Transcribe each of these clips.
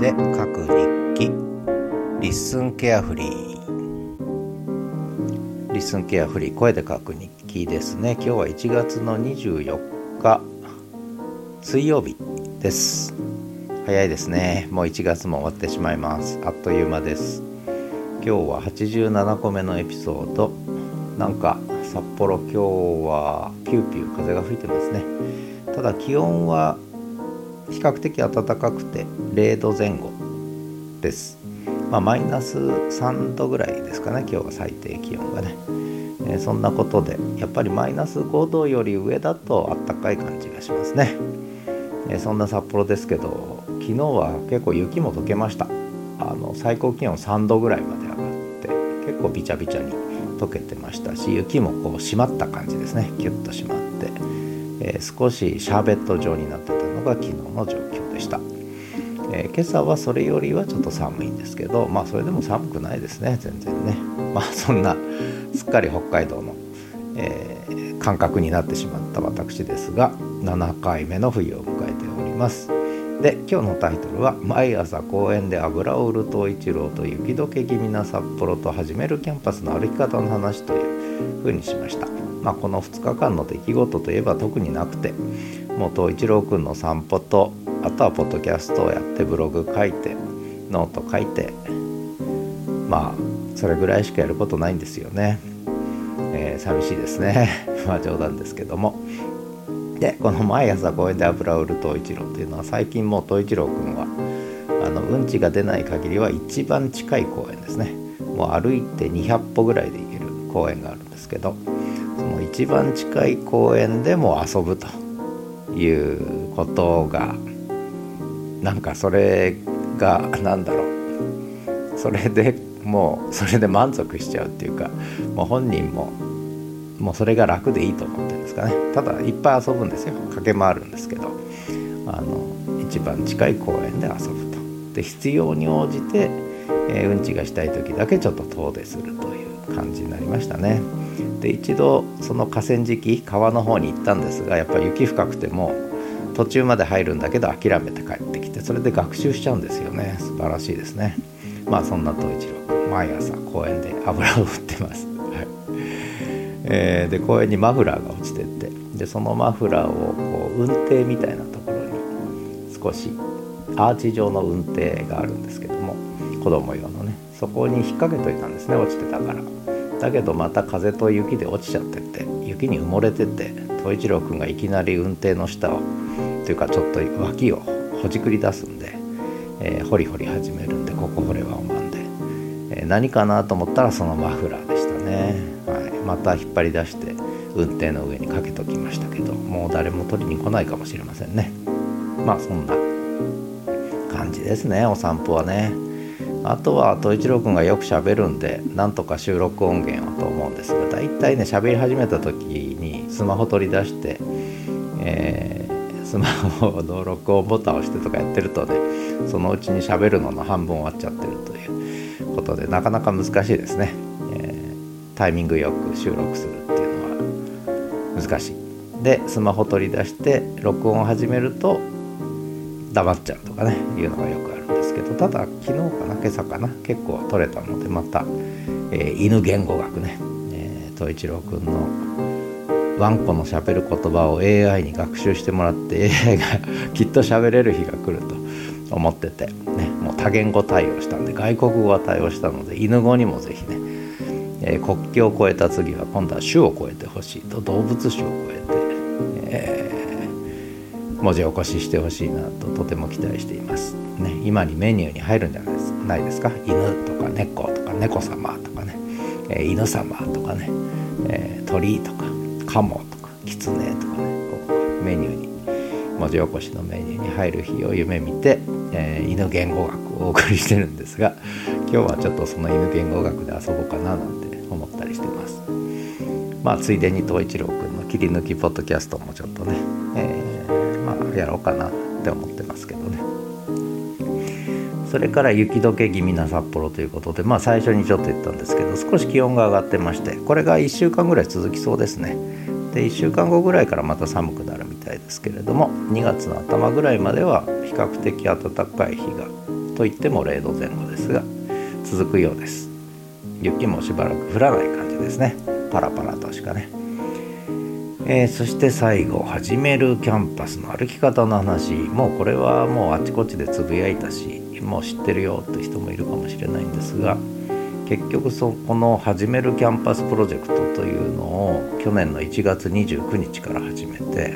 で書く日記。 LISTEN carefree。 LISTEN carefree 声で書く日記ですね。今日は1月の24日。水曜日です。早いですね。もう1月も終わってしまいます。あっという間です。今日は87個目のエピソード。なんか札幌今日はピューピュー風が吹いてますね。ただ気温は比較的暖かくて0度前後です。まあ、マイナス3度ぐらいですかね今日は最低気温がね、えー、そんなことでやっぱりマイナス5度より上だとあったかい感じがしますね、えー、そんな札幌ですけど昨日は結構雪も溶けました。あの最高気温3度ぐらいまで上がって結構びちゃびちゃに溶けてましたし雪もこう締まった感じですね。キュッと締まって、えー、少しシャーベット状になってたのが昨日の状況でした、えー、今朝はそれよりはちょっと寒いんですけどまあそれでも寒くないですね全然ね。まあそんなすっかり北海道の、えー、感覚になってしまった私ですが7回目の冬を迎えております。で今日のタイトルは「毎朝公園で油を売る東一郎と雪解け気味な札幌と始めるキャンパスの歩き方の話」というふうにしました。まあ、この2日間の出来事といえば特になくてもう冬一郎くんの散歩とあとはポッドキャストをやってブログ書いてノート書いてまあそれぐらいしかやることないんですよね、えー、寂しいですね。まあ冗談ですけども。でこの毎朝公園で油を売る冬一郎というのは最近もう冬一郎くんはあのうんちが出ない限りは一番近い公園ですね。もう歩いて200歩ぐらいで行ける公園があるんですけど一番近い公園でも遊ぶということがなんかそれが何だろう。それでもうそれで満足しちゃうっていうかもう本人ももうそれが楽でいいと思ってるんですかね。ただいっぱい遊ぶんですよ。駆け回るんですけど。あの一番近い公園で遊ぶと。で必要に応じて、えー、うんちがしたい時だけちょっと遠出するという。感じになりましたね。で一度その河川敷川の方に行ったんですがやっぱり雪深くても途中まで入るんだけど諦めて帰ってきてそれで学習しちゃうんですよね。素晴らしいですね。まあそんな東一郎。君毎朝公園で油を振ってます、はい。えー、で公園にマフラーが落ちてってでそのマフラーをこう運転みたいなところに少しアーチ状の運転があるんですけども子供用のねそこに引っ掛けといたんですね落ちてたから。だけどまた風と雪で落ちちゃってて雪に埋もれてて統一郎君がいきなり運転の下をというかちょっと脇をほじくり出すんで、えー、掘り掘り始めるんでここ掘ればおまんで、えー、何かなと思ったらそのマフラーでしたね、はい、また引っ張り出して運転の上にかけときましたけどもう誰も取りに来ないかもしれませんね。まあそんな感じですねお散歩はね。あとは統一郎君がよくしゃべるんでなんとか収録音源をと思うんですが大体ね喋り始めた時にスマホ取り出して、えー、スマホの録音ボタンを押してとかやってるとねそのうちに喋るのの半分終わっちゃってるということでなかなか難しいですね、えー、タイミングよく収録するっていうのは難しい。でスマホ取り出して録音を始めると黙っちゃうとかねいうのがよくですけどただ昨日かな今朝かな結構取れたのでまた、えー、犬言語学ね、えー、一郎くんのワンコのしゃべる言葉を AI に学習してもらって AI がきっと喋れる日が来ると思ってて、ね、もう多言語対応したんで外国語は対応したので犬語にもぜひね、えー、国境を越えた次は今度は種を超えてほしいと動物種を超えて、えー文字起こししてほしいなととても期待しています。ね、今にメニューに入るんじゃないですないですか？犬とか猫とか猫様とかね、えー、犬様とかね、えー、鳥とかカモとかキツネとかねこうメニューに文字起こしのメニューに入る日を夢見て、えー、犬言語学をお送りしてるんですが今日はちょっとその犬言語学で遊ぼうかななんて思ったりしてます。まあついでに東一郎くんの切り抜きポッドキャストもちょっとね、やろうかなって思ってますけどね。それから雪解け気味な札幌ということでまあ最初にちょっと言ったんですけど少し気温が上がってましてこれが1週間ぐらい続きそうですね。で1週間後ぐらいからまた寒くなるみたいですけれども2月の頭ぐらいまでは比較的暖かい日がといっても0度前後ですが続くようです。雪もしばらく降らない感じですね。パラパラとしかね、えー、そして最後はじめる Camp＠Us の歩き方の話。もうこれはもうあちこちでつぶやいたしもう知ってるよって人もいるかもしれないんですが結局そこの「はじめる Camp＠Us プロジェクト」というのを去年の1月29日から始めて、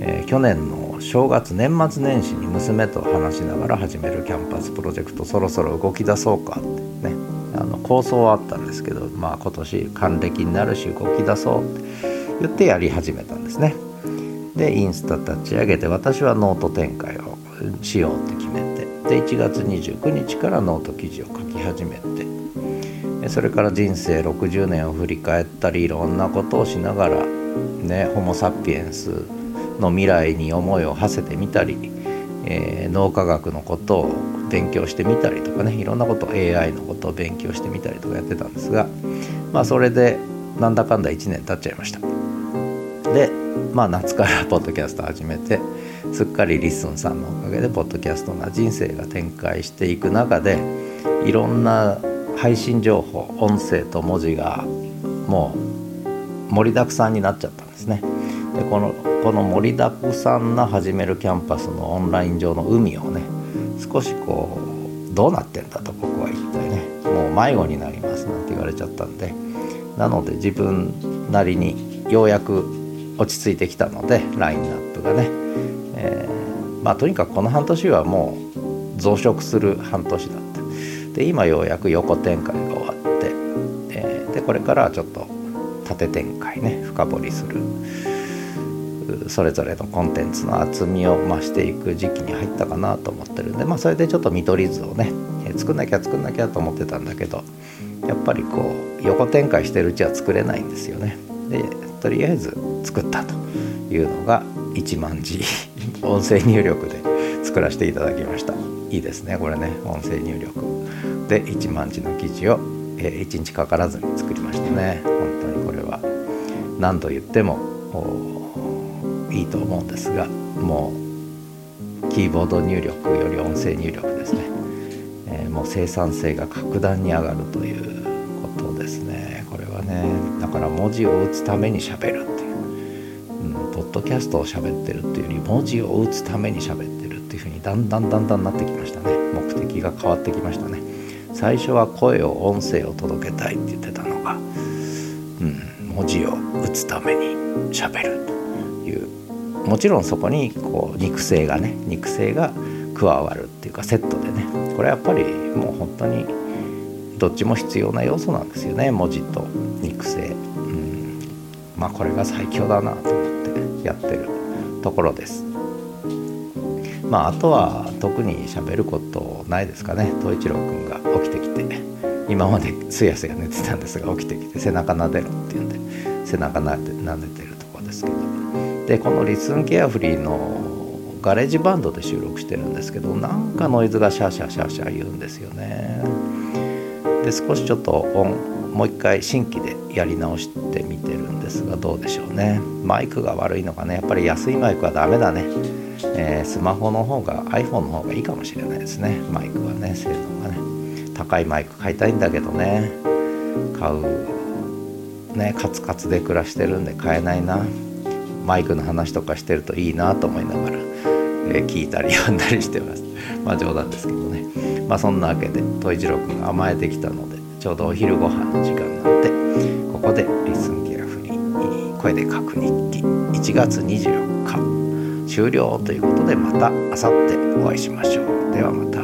えー、去年の正月年末年始に娘と話しながらはじめる Camp＠Us プロジェクトそろそろ動き出そうかってねあの構想はあったんですけどまあ今年還暦になるし動き出そうって言ってやり始めたんですね。でインスタ立ち上げて私はノート展開をしようって決めてで1月29日からノート記事を書き始めてそれから人生60年を振り返ったりいろんなことをしながらねホモ・サピエンスの未来に思いを馳せてみたり、えー、脳科学のことを勉強してみたりとかねいろんなこと AI のことを勉強してみたりとかやってたんですがまあそれでなんだかんだ1年経っちゃいました。まあ夏からポッドキャスト始めてすっかり LISTEN さんのおかげでポッドキャストな人生が展開していく中でいろんな配信情報音声と文字がもう盛りだくさんになっちゃったんですね。でこのこの盛りだくさんな始めるキャンパスのオンライン上の海をね少しこうどうなってんだと僕は言ってねもう迷子になりますなんて言われちゃったんでなので自分なりにようやく落ち着いてきたのでラインナップがねえー、まあとにかくこの半年はもう増殖する半年だった。で今ようやく横展開が終わって、えー、でこれからはちょっと縦展開ね深掘りする。それぞれのコンテンツの厚みを増していく時期に入ったかなと思ってるんでまあそれでちょっと見取り図をね、作んなきゃ作んなきゃと思ってたんだけどやっぱりこう横展開してるうちは作れないんですよね。でとりあえず作ったというのが1万字音声入力で作らせていただきました。いいですねこれね。音声入力。で1万字の記事を、えー、1日かからずに作りましたね。本当にこれは。何度言ってもいいと思うんですがもうキーボード入力より音声入力ですね、えー、もう生産性が格段に上がるというから文字を打つためにしゃべるドキャストを喋ってるっていうより文字を打つために喋ってるっていう風にだんだんだんだんなってきましたね。目的が変わってきましたね。最初は声を音声を届けたいって言ってたのが、うん、文字を打つために喋るという。もちろんそこにこう肉声がね肉声が加わるっていうかセットでね。これやっぱりもう本当にどっちも必要な要素なんですよね。文字と肉声、うん、まあこれが最強だなと思ってやってるところです。まああとは特に喋ることないですかね。冬一郎くんが起きてきて。今まですやすや寝てたんですが起きてきて背中撫でろって言うんで。背中撫で撫でてるとこですけど。でこの LISTEN carefree の GarageBand で収録してるんですけどなんかノイズがシャーシャーシャーシャー言うんですよね。で少しちょっと音もう一回新規でやり直してみてるんですがどうでしょうね。マイクが悪いのかね。やっぱり安いマイクはダメだね、えー、スマホの方が iPhone の方がいいかもしれないですね。マイクはね性能がね。高いマイク買いたいんだけどね。買うねカツカツで暮らしてるんで買えないな。マイクの話とかしてるといいなと思いながら、えー、聞いたり読んだりしてます。まあ冗談ですけどね。まあそんなわけで戸一郎君が甘えてきたのでちょうどお昼ご飯の時間なのでここでリスンギアフリー声で書く日記。1月24日。終了ということでまた明後日お会いしましょう。ではまた。